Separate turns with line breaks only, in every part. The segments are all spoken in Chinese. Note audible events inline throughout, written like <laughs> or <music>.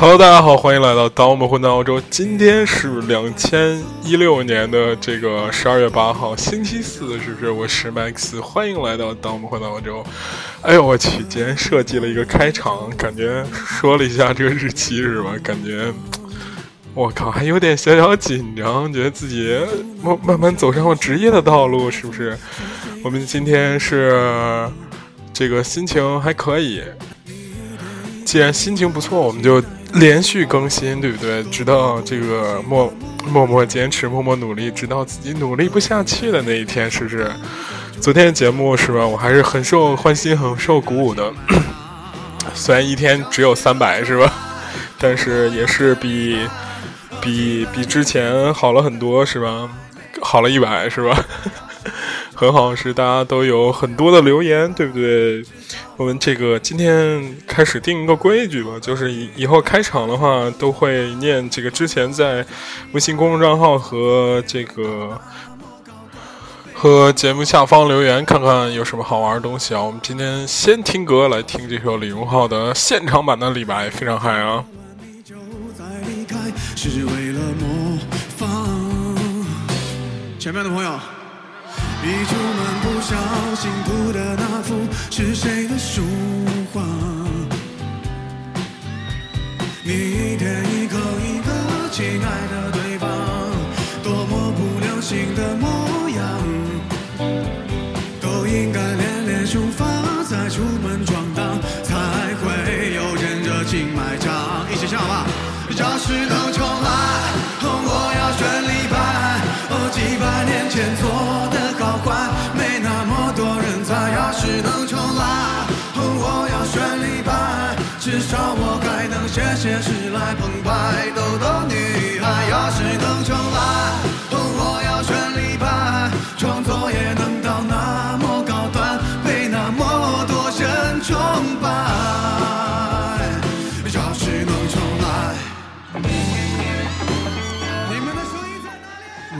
Hello，大家好，欢迎来到《当我们混到澳洲》。今天是两千一六年的这个十二月八号，星期四，是不是？我是 Max，欢迎来到《当我们混到澳洲》。哎呦我去，今天设计了一个开场，感觉说了一下这个日期是吧？感觉我靠，还有点小小紧张，觉得自己慢慢慢走上了职业的道路，是不是？我们今天是这个心情还可以，既然心情不错，我们就连续更新，对不对？直到这个默默默坚持、默默努力，直到自己努力不下去的那一天，是不是？昨天的节目是吧？我还是很受欢心、很受鼓舞的。<coughs> 虽然一天只有三百是吧？但是也是比比比之前好了很多是吧？好了一百是吧？很好，是大家都有很多的留言，对不对？我们这个今天开始定一个规矩吧，就是以以后开场的话都会念这个之前在微信公众账号和这个和节目下方留言，看看有什么好玩的东西啊。我们今天先听歌，来听这首李荣浩的现场版的李白，非常嗨啊！
前面的朋友，一出门不小心吐的那幅是谁的书画？你一天一口一个亲爱的对方，多么不流行的这些时来澎湃逗逗女孩。要是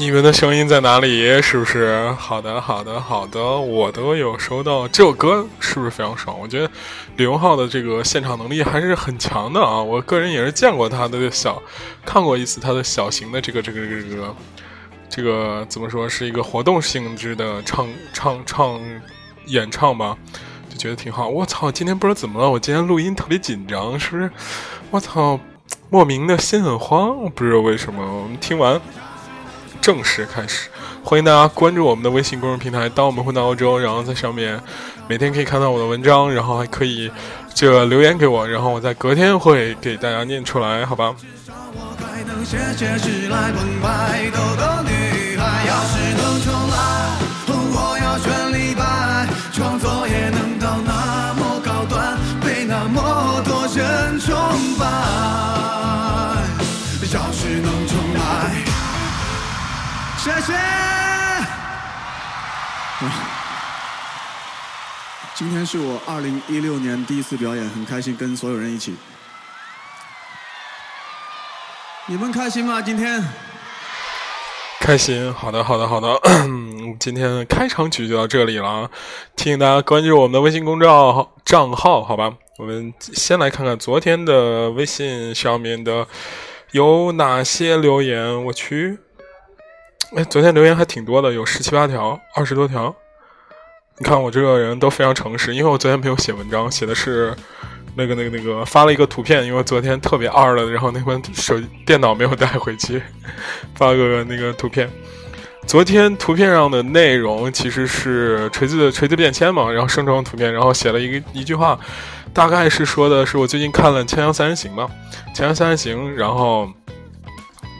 你们的声音在哪里？
是不是？好的，好的，好的，我都有收到。这首歌是不是非常爽？我觉得李荣浩的这个现场能力还是很强的啊！我个人也是见过他的小，看过一次他的小型的这个这个这个这个这个怎么说是一个活动性质的唱唱唱演唱吧，就觉得挺好。我操，今天不知道怎么了，我今天录音特别紧张，是不是？我操，莫名的心很慌，不知道为什么。我们听完。正式开始，欢迎大家关注我们的微信公众平台“当我们混到欧洲”，然后在上面每天可以看到我的文章，然后还可以这个留言给我，然后我在隔天会给大家念出来，好吧？
我还谢谢。今天是我二零一六年第一次表演，很开心跟所有人一起。你们开心吗？今天？
开心，好的，好的，好的。<clears throat> 今天开场曲就到这里了啊，提醒大家关注我们的微信公众号账号，好吧？我们先来看看昨天的微信上面的有哪些留言。我去，哎，昨天留言还挺多的，有十七八条，二十多条。你看我这个人都非常诚实，因为我昨天没有写文章，写的是那个、那个、那个发了一个图片，因为昨天特别二了，然后那本手电脑没有带回去，发个那个图片。昨天图片上的内容其实是锤子的锤子便签嘛，然后生成图片，然后写了一个一句话，大概是说的是我最近看了《锵锵三人行》嘛，《锵锵三人行》，然后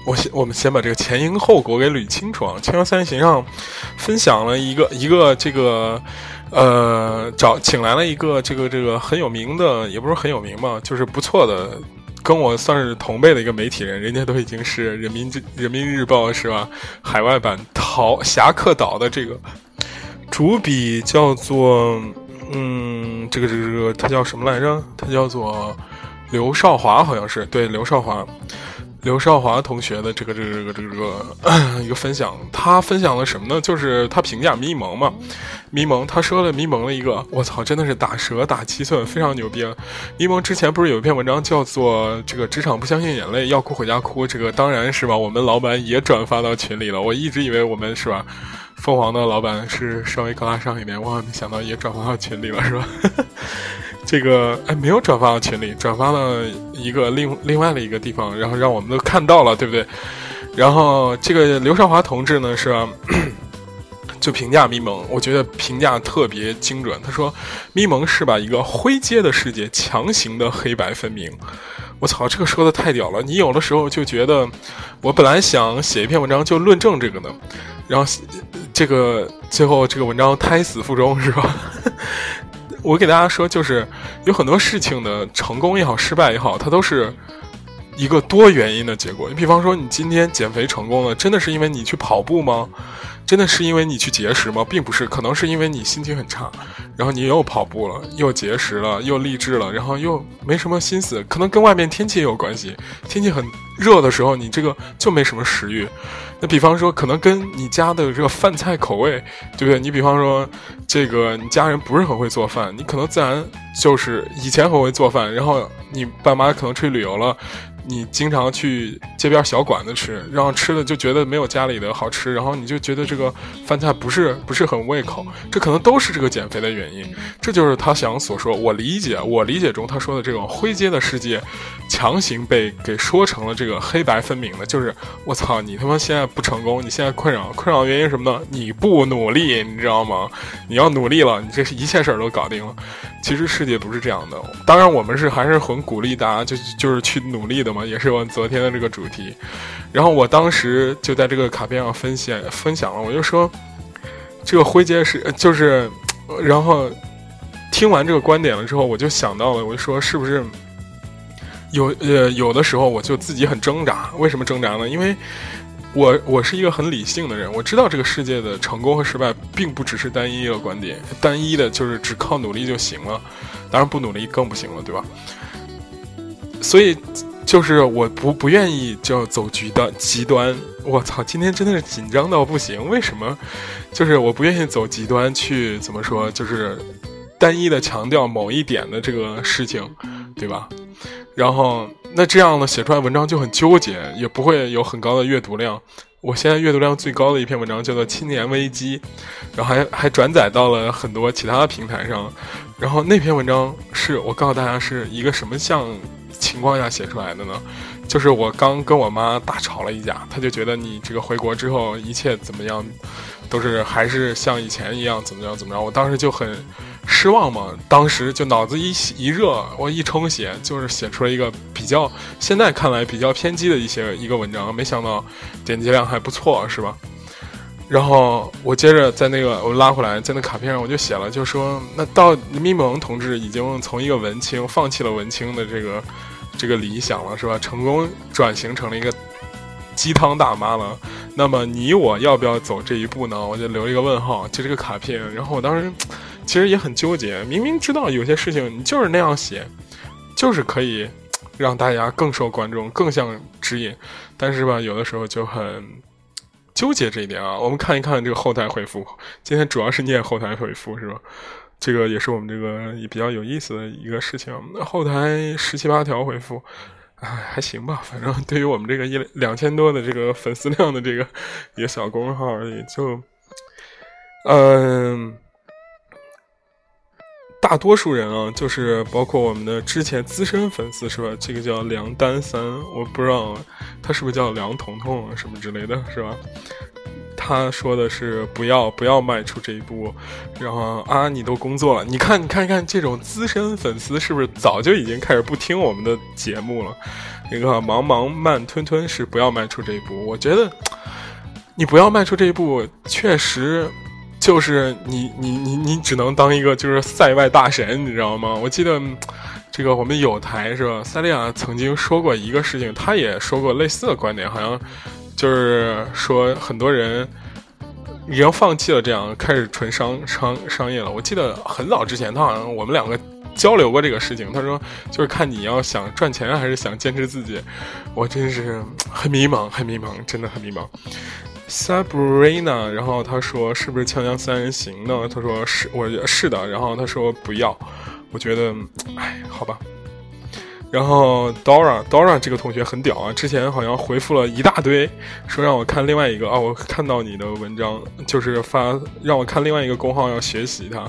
我先我们先把这个前因后果给捋清楚啊，《锵锵三人行》上分享了一个一个这个呃找请来了一个这个这个很有名的，也不是很有名嘛，就是不错的。跟我算是同辈的一个媒体人，人家都已经是人民人民日报是吧？海外版逃侠客岛的这个主笔叫做嗯，这个这个这个他叫什么来着？他叫做刘少华，好像是对刘少华。刘少华同学的这个这个这个这个 <coughs> 一个分享，他分享了什么呢？就是他评价咪蒙嘛，咪蒙他说了咪蒙的一个，我操，真的是打蛇打七寸，非常牛逼了。咪蒙之前不是有一篇文章叫做这个职场不相信眼泪，要哭回家哭，这个当然是吧，我们老板也转发到群里了。我一直以为我们是吧，凤凰的老板是稍微高大上一点，万万没想到也转发到群里了，是吧？<laughs> 这个哎，没有转发到群里，转发了一个另另外的一个地方，然后让我们都看到了，对不对？然后这个刘少华同志呢，是？<clears throat> 就评价咪蒙，我觉得评价特别精准。他说，咪蒙是把一个灰阶的世界强行的黑白分明。我操，这个说的太屌了！你有的时候就觉得，我本来想写一篇文章就论证这个呢，然后这个最后这个文章胎死腹中，是吧？我给大家说，就是有很多事情的成功也好，失败也好，它都是一个多原因的结果。你比方说，你今天减肥成功了，真的是因为你去跑步吗？真的是因为你去节食吗？并不是，可能是因为你心情很差，然后你又跑步了，又节食了，又励志了，然后又没什么心思，可能跟外面天气也有关系。天气很热的时候，你这个就没什么食欲。那比方说，可能跟你家的这个饭菜口味，对不对？你比方说，这个你家人不是很会做饭，你可能自然就是以前很会做饭，然后你爸妈可能出去旅游了。你经常去街边小馆子吃，然后吃的就觉得没有家里的好吃，然后你就觉得这个饭菜不是不是很胃口，这可能都是这个减肥的原因。这就是他想所说，我理解，我理解中他说的这种灰阶的世界，强行被给说成了这个黑白分明的，就是我操，你他妈现在不成功，你现在困扰，困扰的原因什么呢？你不努力，你知道吗？你要努力了，你这是一切事儿都搞定了。其实世界不是这样的，当然我们是还是很鼓励大家，就就是去努力的嘛，也是我昨天的这个主题。然后我当时就在这个卡片上分享分享了，我就说，这个灰阶是就是，然后听完这个观点了之后，我就想到了，我就说是不是有呃有的时候我就自己很挣扎，为什么挣扎呢？因为。我我是一个很理性的人，我知道这个世界的成功和失败并不只是单一的观点，单一的就是只靠努力就行了，当然不努力更不行了，对吧？所以就是我不不愿意就走极端极端，我操，今天真的是紧张到不行，为什么？就是我不愿意走极端去怎么说，就是单一的强调某一点的这个事情，对吧？然后，那这样呢，写出来文章就很纠结，也不会有很高的阅读量。我现在阅读量最高的一篇文章叫做《青年危机》，然后还还转载到了很多其他的平台上。然后那篇文章是我告诉大家是一个什么像情况下写出来的呢？就是我刚跟我妈大吵了一架，她就觉得你这个回国之后一切怎么样，都是还是像以前一样怎么样怎么样。我当时就很。失望嘛？当时就脑子一一热，我一冲写，就是写出了一个比较现在看来比较偏激的一些一个文章。没想到点击量还不错，是吧？然后我接着在那个我拉回来，在那卡片上我就写了，就说那到咪蒙同志已经从一个文青放弃了文青的这个这个理想了，是吧？成功转型成了一个鸡汤大妈了。那么你我要不要走这一步呢？我就留一个问号，就这个卡片。然后我当时。其实也很纠结，明明知道有些事情你就是那样写，就是可以让大家更受观众，更像指引，但是吧，有的时候就很纠结这一点啊。我们看一看这个后台回复，今天主要是念后台回复是吧？这个也是我们这个也比较有意思的一个事情。后台十七八条回复，哎，还行吧，反正对于我们这个一两千多的这个粉丝量的这个一个小公众号，也就嗯。大多数人啊，就是包括我们的之前资深粉丝，是吧？这个叫梁丹三，我不知道他是不是叫梁彤彤，什么之类的，是吧？他说的是不要不要迈出这一步，然后啊，你都工作了，你看你看看这种资深粉丝是不是早就已经开始不听我们的节目了？那个茫茫慢吞吞是不要迈出这一步，我觉得你不要迈出这一步，确实。就是你你你你只能当一个就是塞外大神，你知道吗？我记得这个我们有台是吧？塞利亚曾经说过一个事情，他也说过类似的观点，好像就是说很多人已经放弃了这样，开始纯商商商业了。我记得很早之前，他好像我们两个交流过这个事情。他说，就是看你要想赚钱还是想坚持自己。我真是很迷茫，很迷茫，真的很迷茫。Sabrina，然后他说是不是锵锵三人行呢？他说是，我觉得是的。然后他说不要，我觉得，哎，好吧。然后 Dora Dora 这个同学很屌啊，之前好像回复了一大堆，说让我看另外一个啊，我看到你的文章，就是发让我看另外一个公号要学习他，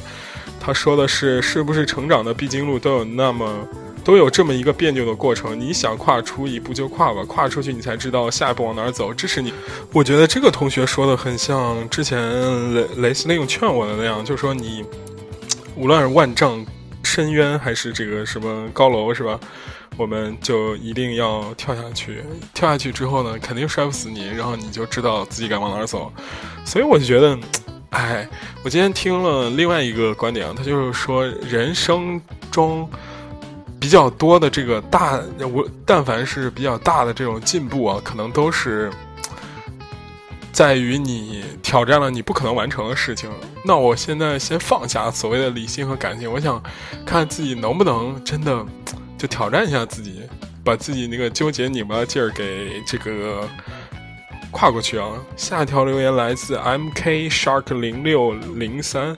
他说的是是不是成长的必经路都有那么都有这么一个别扭的过程，你想跨出一步就跨吧，跨出去你才知道下一步往哪儿走，支持你。我觉得这个同学说的很像之前雷雷司令劝我的那样，就说你无论是万丈。深渊还是这个什么高楼是吧？我们就一定要跳下去。跳下去之后呢，肯定摔不死你，然后你就知道自己该往哪儿走。所以我就觉得，哎，我今天听了另外一个观点啊，他就是说，人生中比较多的这个大，我但凡是比较大的这种进步啊，可能都是。在于你挑战了你不可能完成的事情，那我现在先放下所谓的理性和感性，我想看自己能不能真的就挑战一下自己，把自己那个纠结拧巴的劲儿给这个跨过去啊！下一条留言来自 M K Shark 零六零三，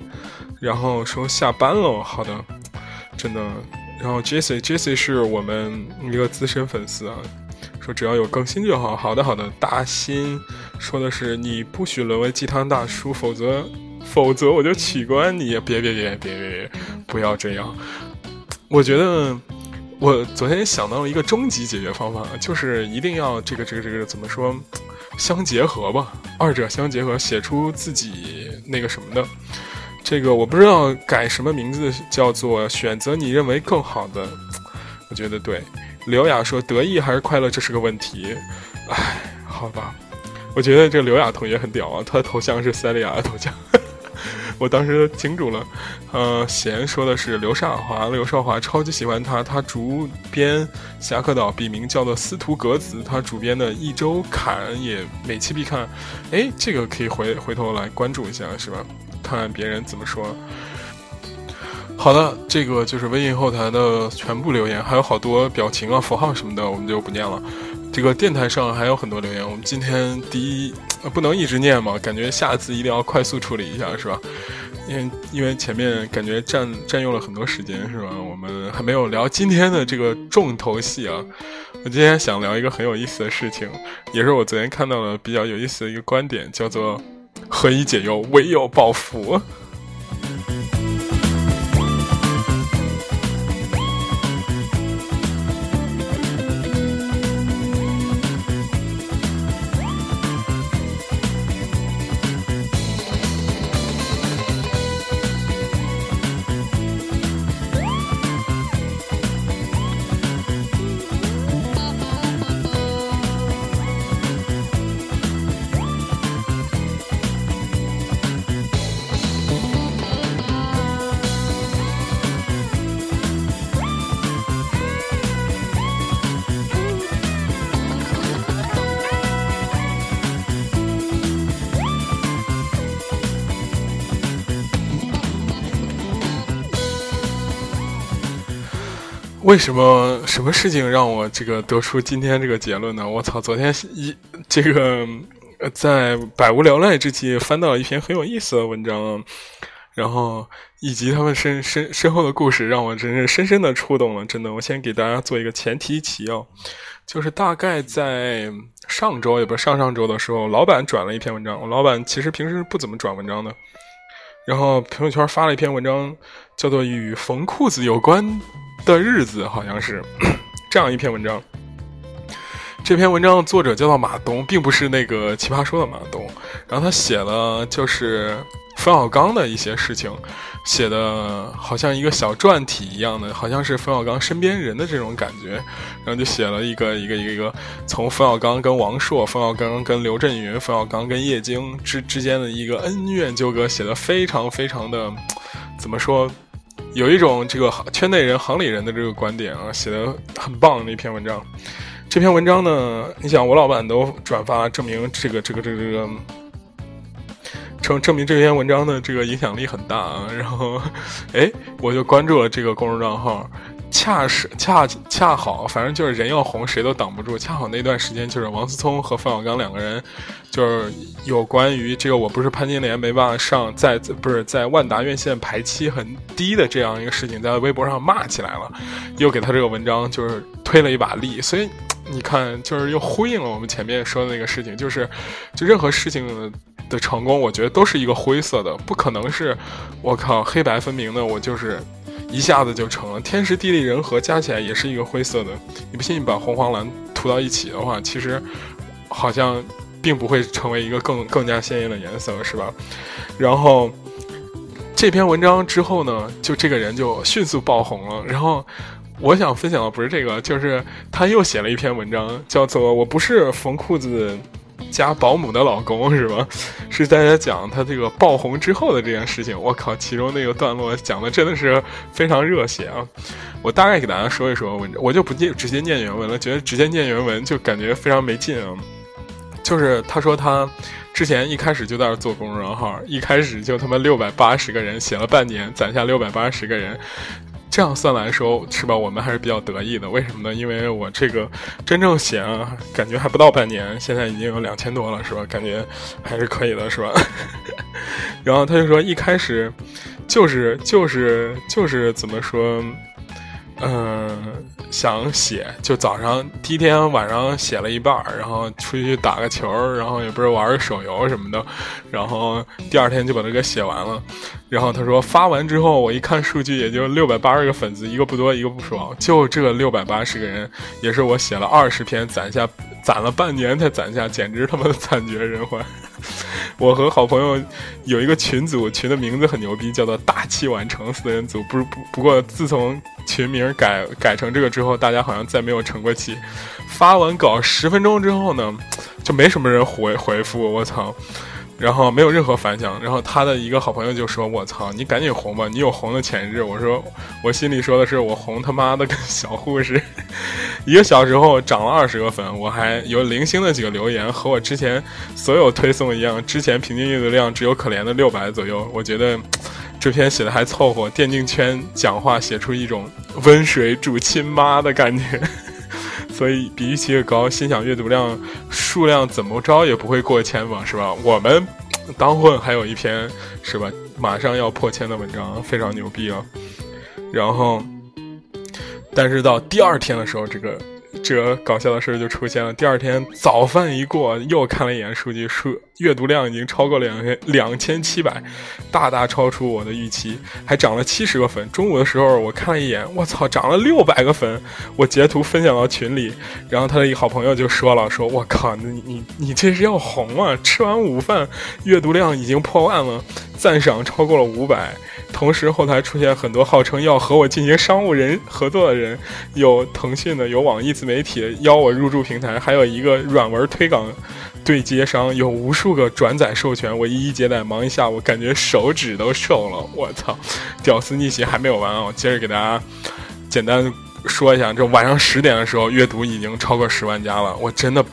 然后说下班了，好的，真的，然后 Jesse Jesse 是我们一个资深粉丝啊。说只要有更新就好。好的，好的。大新说的是你不许沦为鸡汤大叔，否则否则我就取关你。别别别别别别，不要这样。我觉得我昨天想到了一个终极解决方法，就是一定要这个这个这个怎么说相结合吧，二者相结合，写出自己那个什么的。这个我不知道改什么名字，叫做选择你认为更好的。我觉得对。刘雅说：“得意还是快乐，这是个问题。”唉，好吧，我觉得这刘雅同学很屌啊，他的头像是塞利亚的头像，<laughs> 我当时惊住了。呃，贤说的是刘少华，刘少华超级喜欢他，他主编《侠客岛》，笔名叫做司徒格子，他主编的《一周刊》也每期必看。哎，这个可以回回头来关注一下，是吧？看看别人怎么说。好的，这个就是微信后台的全部留言，还有好多表情啊、符号什么的，我们就不念了。这个电台上还有很多留言，我们今天第一不能一直念嘛，感觉下次一定要快速处理一下，是吧？因为因为前面感觉占占用了很多时间，是吧？我们还没有聊今天的这个重头戏啊。我今天想聊一个很有意思的事情，也是我昨天看到的比较有意思的一个观点，叫做“何以解忧，唯有暴富”。为什么什么事情让我这个得出今天这个结论呢？我操！昨天一这个在百无聊赖之际翻到了一篇很有意思的文章，然后以及他们身身身后的故事，让我真是深深的触动了。真的，我先给大家做一个前提提要，就是大概在上周也不是上上周的时候，老板转了一篇文章。我老板其实平时不怎么转文章的，然后朋友圈发了一篇文章，叫做《与缝裤子有关》。的日子好像是这样一篇文章。这篇文章的作者叫做马东，并不是那个奇葩说的马东。然后他写了就是冯小刚的一些事情，写的好像一个小传体一样的，好像是冯小刚身边人的这种感觉。然后就写了一个一个一个一个从冯小刚跟王朔、冯小刚跟刘震云、冯小刚跟叶京之之间的一个恩怨纠葛，写的非常非常的怎么说？有一种这个圈内人、行里人的这个观点啊，写的很棒的一篇文章。这篇文章呢，你想我老板都转发，证明这个、这个、这个、这个，证证明这篇文章的这个影响力很大啊。然后，哎，我就关注了这个公众账号。恰是恰恰好，反正就是人要红，谁都挡不住。恰好那段时间就是王思聪和冯小刚两个人，就是有关于这个我不是潘金莲没办法上在不是在万达院线排期很低的这样一个事情，在微博上骂起来了，又给他这个文章就是推了一把力。所以你看，就是又呼应了我们前面说的那个事情，就是就任何事情的成功，我觉得都是一个灰色的，不可能是我靠黑白分明的，我就是。一下子就成了，天时地利人和加起来也是一个灰色的。你不信，你把红黄蓝涂到一起的话，其实好像并不会成为一个更更加鲜艳的颜色，是吧？然后这篇文章之后呢，就这个人就迅速爆红了。然后我想分享的不是这个，就是他又写了一篇文章，叫做《我不是缝裤子》。加保姆的老公是吧？<laughs> 是大家讲他这个爆红之后的这件事情。我靠，其中那个段落讲的真的是非常热血啊！我大概给大家说一说我，我就不念直接念原文了，觉得直接念原文就感觉非常没劲啊。就是他说他之前一开始就在那做公众号，一开始就他妈六百八十个人写了半年，攒下六百八十个人。这样算来说，是吧？我们还是比较得意的。为什么呢？因为我这个真正写啊，感觉还不到半年，现在已经有两千多了，是吧？感觉还是可以的，是吧？<laughs> 然后他就说，一开始就是就是就是怎么说？嗯，想写就早上第一天晚上写了一半，然后出去打个球，然后也不是玩个手游什么的，然后第二天就把它给写完了。然后他说发完之后，我一看数据也就六百八十个粉丝，一个不多一个不少，就这六百八十个人，也是我写了二十篇攒下，攒了半年才攒下，简直他妈的惨绝人寰。我和好朋友有一个群组，群的名字很牛逼，叫做“大器晚成四人组”。不是不不过，自从群名改改成这个之后，大家好像再没有成过气。发完稿十分钟之后呢，就没什么人回回复。我操！然后没有任何反响，然后他的一个好朋友就说：“我操，你赶紧红吧，你有红的潜质。”我说：“我心里说的是，我红他妈的跟小护士，<laughs> 一个小时后涨了二十个粉，我还有零星的几个留言，和我之前所有推送一样，之前平均阅读量只有可怜的六百左右。我觉得这篇写的还凑合，电竞圈讲话写出一种温水煮亲妈的感觉。”所以比预期越高，心想阅读量数量怎么着也不会过千吧，是吧？我们当混还有一篇是吧，马上要破千的文章，非常牛逼啊！然后，但是到第二天的时候，这个。这搞笑的事就出现了。第二天早饭一过，又看了一眼数据，数阅读量已经超过两千两千七百，大大超出我的预期，还涨了七十个粉。中午的时候我看了一眼，我操，涨了六百个粉！我截图分享到群里，然后他的一好朋友就说了：“说我靠，你你你这是要红啊！吃完午饭，阅读量已经破万了，赞赏超过了五百。”同时，后台出现很多号称要和我进行商务人合作的人，有腾讯的，有网易自媒体邀我入驻平台，还有一个软文推广对接商，有无数个转载授权，我一一接待，忙一下午，感觉手指都瘦了。我操，屌丝逆袭还没有完啊！我接着给大家简单说一下，这晚上十点的时候，阅读已经超过十万加了，我真的。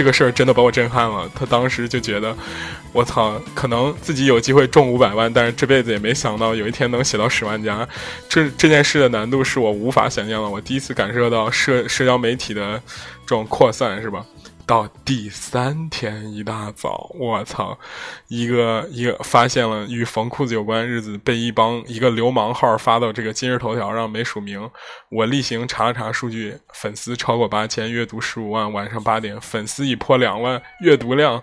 这个事儿真的把我震撼了。他当时就觉得，我操，可能自己有机会中五百万，但是这辈子也没想到有一天能写到十万加。这这件事的难度是我无法想象的。我第一次感受到社社交媒体的这种扩散，是吧？到第三天一大早，我操，一个一个发现了与缝裤子有关日子，被一帮一个流氓号发到这个今日头条上没署名。我例行查了查数据，粉丝超过八千，阅读十五万。晚上八点，粉丝已破两万，阅读量。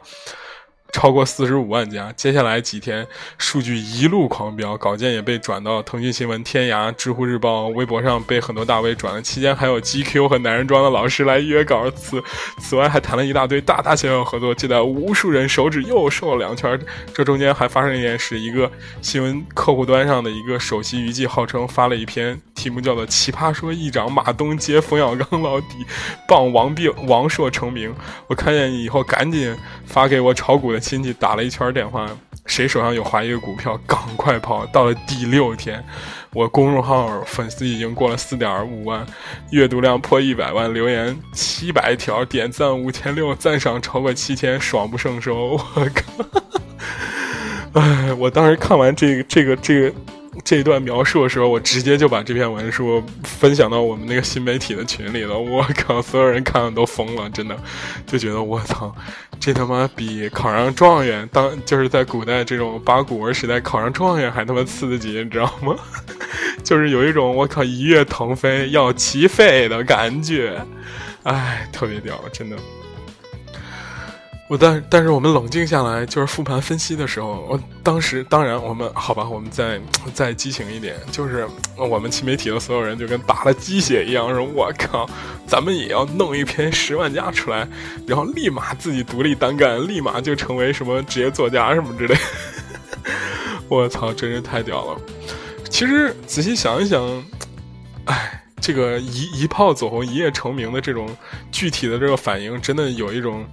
超过四十五万加，接下来几天数据一路狂飙，稿件也被转到腾讯新闻、天涯、知乎日报、微博上，被很多大 V 转了。期间还有 GQ 和男人装的老师来约稿，此此外还谈了一大堆大大小小合作，接待无数人，手指又瘦了两圈。这中间还发生一件事：一个新闻客户端上的一个首席娱记号称发了一篇题目叫做《奇葩说议长马东接冯小刚老底，傍王病王朔成名》。我看见以后赶紧发给我炒股的。亲戚打了一圈电话，谁手上有华谊的股票，赶快跑！到了第六天，我公众号粉丝已经过了四点五万，阅读量破一百万，留言七百条，点赞五千六，赞赏超过七千，爽不胜收！我靠！<laughs> 哎，我当时看完这个这个这个这一段描述的时候，我直接就把这篇文书分享到我们那个新媒体的群里了。我靠，所有人看了都疯了，真的就觉得我操，这他妈比考上状元当就是在古代这种八股文时代考上状元还他妈刺激，你知道吗？<laughs> 就是有一种我靠一跃腾飞要起飞的感觉，哎，特别屌，真的。我但但是我们冷静下来，就是复盘分析的时候，我当时当然我们好吧，我们再再激情一点，就是我们新媒体的所有人就跟打了鸡血一样，说我靠，咱们也要弄一篇十万加出来，然后立马自己独立单干，立马就成为什么职业作家什么之类。<laughs> 我操，真是太屌了！其实仔细想一想，哎，这个一一炮走红、一夜成名的这种具体的这个反应，真的有一种。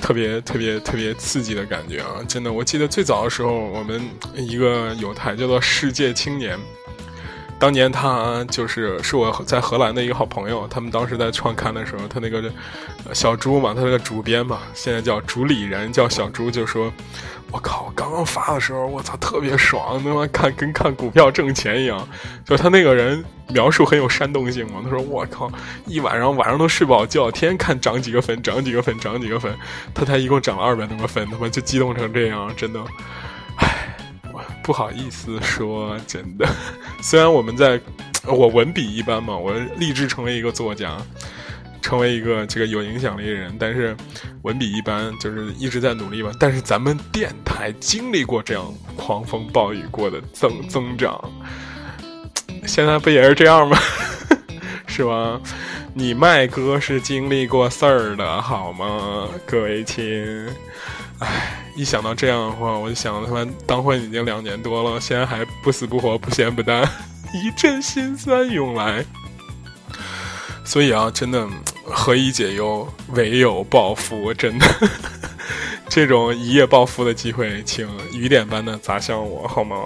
特别特别特别刺激的感觉啊！真的，我记得最早的时候，我们一个有台叫做《世界青年》，当年他就是是我在荷兰的一个好朋友，他们当时在创刊的时候，他那个小猪嘛，他那个主编嘛，现在叫主理人，叫小猪，就说。我靠！我刚刚发的时候，我操，特别爽，他妈看跟看股票挣钱一样。就他那个人描述很有煽动性嘛，他说：“我靠，一晚上晚上都睡不好觉，天天看涨几个粉，涨几个粉，涨几个粉。”他才一共涨了二百多个粉，他妈就激动成这样，真的，不好意思说，真的。<laughs> 虽然我们在，<tsk> 我文笔一般嘛，我立志成为一个作家。成为一个这个有影响力的人，但是文笔一般，就是一直在努力吧。但是咱们电台经历过这样狂风暴雨过的增增长，<tsk> 现在不也是这样吗？<laughs> 是吧？你麦哥是经历过事儿的好吗？各位亲，唉，一想到这样的话，我就想他妈当婚已经两年多了，现在还不死不活、不咸不淡，<laughs> 一阵心酸涌来。所以啊，真的，何以解忧，唯有暴富。真的，<laughs> 这种一夜暴富的机会，请雨点般的砸向我，好吗？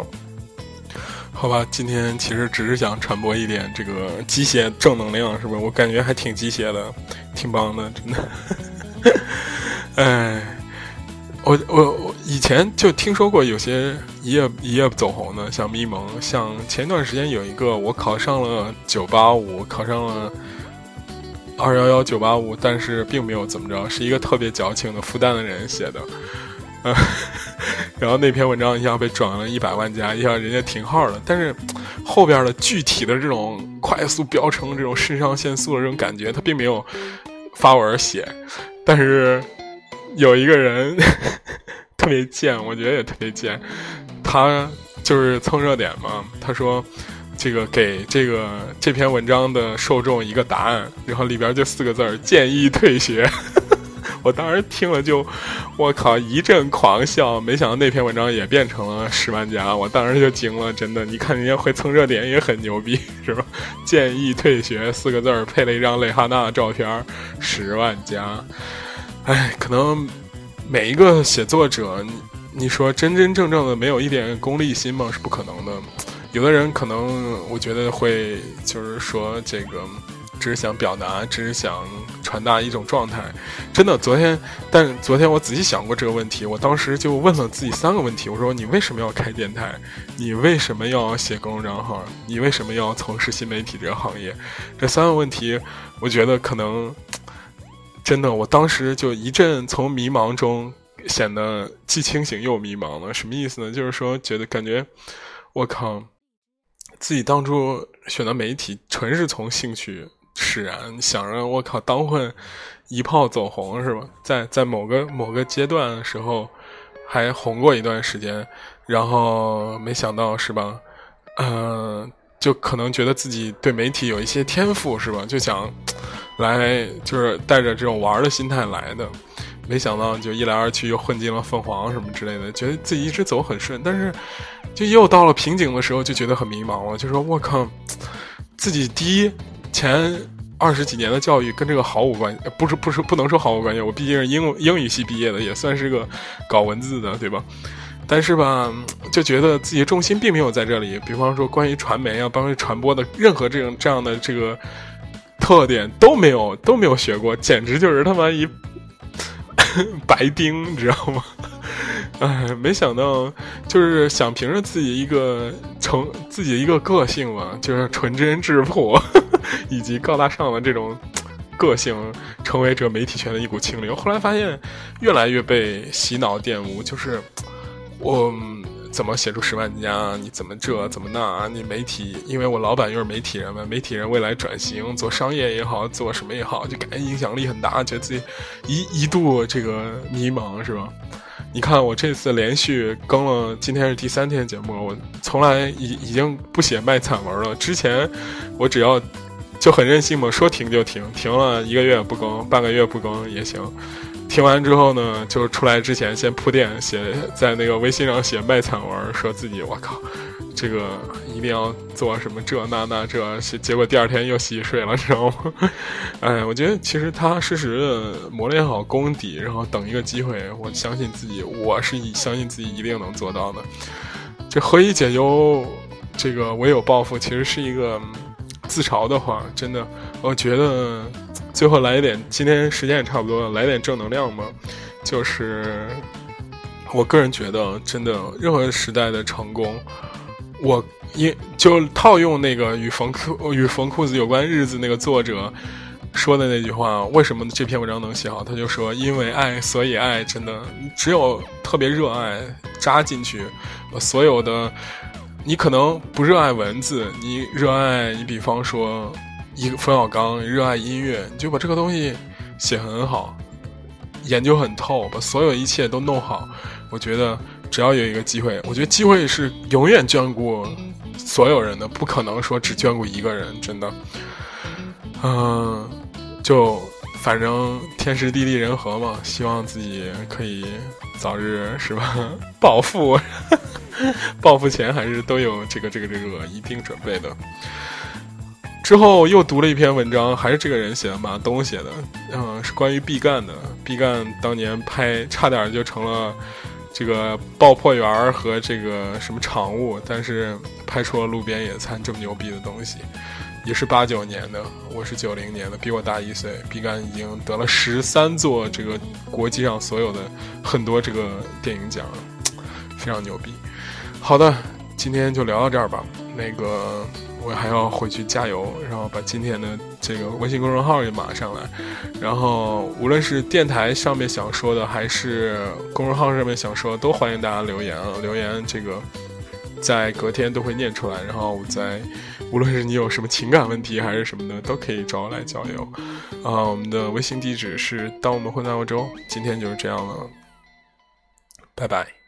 好吧，今天其实只是想传播一点这个鸡血正能量，是不是？我感觉还挺鸡血的，挺棒的，真的。<laughs> 哎，我我我以前就听说过有些一夜一夜走红的，像咪蒙，像前段时间有一个，我考上了九八五，考上了。二幺幺九八五，但是并没有怎么着，是一个特别矫情的复旦的人写的，嗯，<laughs> 然后那篇文章一下被转了一百万加，一下人家停号了，但是后边的具体的这种快速飙升这种肾上腺素的这种感觉，他并没有发文写，但是有一个人 <laughs> 特别贱，我觉得也特别贱，他就是蹭热点嘛，他说。这个给这个这篇文章的受众一个答案，然后里边就四个字儿：建议退学。<laughs> 我当时听了就，我靠，一阵狂笑。没想到那篇文章也变成了十万加，我当时就惊了，真的。你看人家会蹭热点也很牛逼，<laughs> 是吧？建议退学四个字儿配了一张蕾哈娜的照片，十万加。哎，可能每一个写作者，你你说真真正正的没有一点功利心吗？是不可能的。有的人可能我觉得会，就是说这个，只是想表达，只是想传达一种状态。真的，昨天，但昨天我仔细想过这个问题，我当时就问了自己三个问题：我说你为什么要开电台？你为什么要写公众账号？你为什么要从事新媒体这个行业？这三个问题，我觉得可能真的，我当时就一阵从迷茫中显得既清醒又迷茫了。什么意思呢？就是说，觉得感觉我靠。自己当初选择媒体，纯是从兴趣使然，想着我靠当混一炮走红是吧？在在某个某个阶段的时候，还红过一段时间，然后没想到是吧？嗯，就可能觉得自己对媒体有一些天赋是吧？就想来就是带着这种玩的心态来的。没想到就一来二去又混进了凤凰什么之类的，觉得自己一直走很顺，但是就又到了瓶颈的时候，就觉得很迷茫了。就说我靠，自己第一前二十几年的教育跟这个毫无关系，不是不是不能说毫无关系。我毕竟是英英语系毕业的，也算是个搞文字的，对吧？但是吧，就觉得自己重心并没有在这里。比方说关于传媒啊，关于传播的任何这种这样的这个特点都没有都没有学过，简直就是他妈一。<laughs> 白丁，你知道吗？<laughs> 哎，没想到，就是想凭着自己一个成自己一个个性嘛，就是纯真质朴 <laughs> 以及高大上的这种个性，成为这媒体圈的一股清流。后来发现，越来越被洗脑玷污，就是我。怎么写出十万加？你怎么这怎么那？你媒体，因为我老板又是媒体人嘛，媒体人未来转型做商业也好，做什么也好，就感觉影响力很大，觉得自己一 <laughs> 一度这个迷茫是吧？你看我这次连续更了，今天是第三天节目，我从来已已经不写卖惨文了。之前我只要就很任性嘛，说停就停，停了一个月不更，半个月不更也行。听完之后呢，就出来之前先铺垫，写在那个微信上写卖惨文，说自己我靠，这个一定要做什么这那那这，结果第二天又洗睡了，知道吗？哎，我觉得其实踏踏实实的磨练好功底，然后等一个机会，我相信自己，我是相信自己一定能做到的。这何以解忧，这个唯有报复，其实是一个自嘲的话，真的，我觉得。最后来一点，今天时间也差不多了，来点正能量吧。就是我个人觉得，真的任何时代的成功，我因就套用那个与冯裤与冯裤子有关日子那个作者说的那句话，为什么这篇文章能写好？他就说，因为爱，所以爱。真的，只有特别热爱，扎进去，所有的你可能不热爱文字，你热爱，你比方说。一个冯小刚热爱音乐，你就把这个东西写很好，研究很透，把所有一切都弄好。我觉得只要有一个机会，我觉得机会是永远眷顾所有人的，不可能说只眷顾一个人，真的。嗯，就反正天时地利人和嘛，希望自己可以早日是吧？<laughs> 暴富，<laughs> 暴富前还是都有这个这个这个一定准备的。之后又读了一篇文章，还是这个人写的，马东写的，嗯，是关于毕赣的。毕赣当年拍，差点就成了这个爆破员和这个什么场务，但是拍出了路边野餐这么牛逼的东西，也是八九年的，我是九零年的，比我大一岁。毕赣已经得了十三座这个国际上所有的很多这个电影奖，非常牛逼。好的，今天就聊到这儿吧，那个。我还要回去加油，然后把今天的这个微信公众号也码上来。然后无论是电台上面想说的，还是公众号上面想说，都欢迎大家留言啊！留言这个在隔天都会念出来。然后在无论是你有什么情感问题还是什么的，都可以找我来交流。啊，我们的微信地址是当我们混在欧洲。今天就是这样了，拜拜。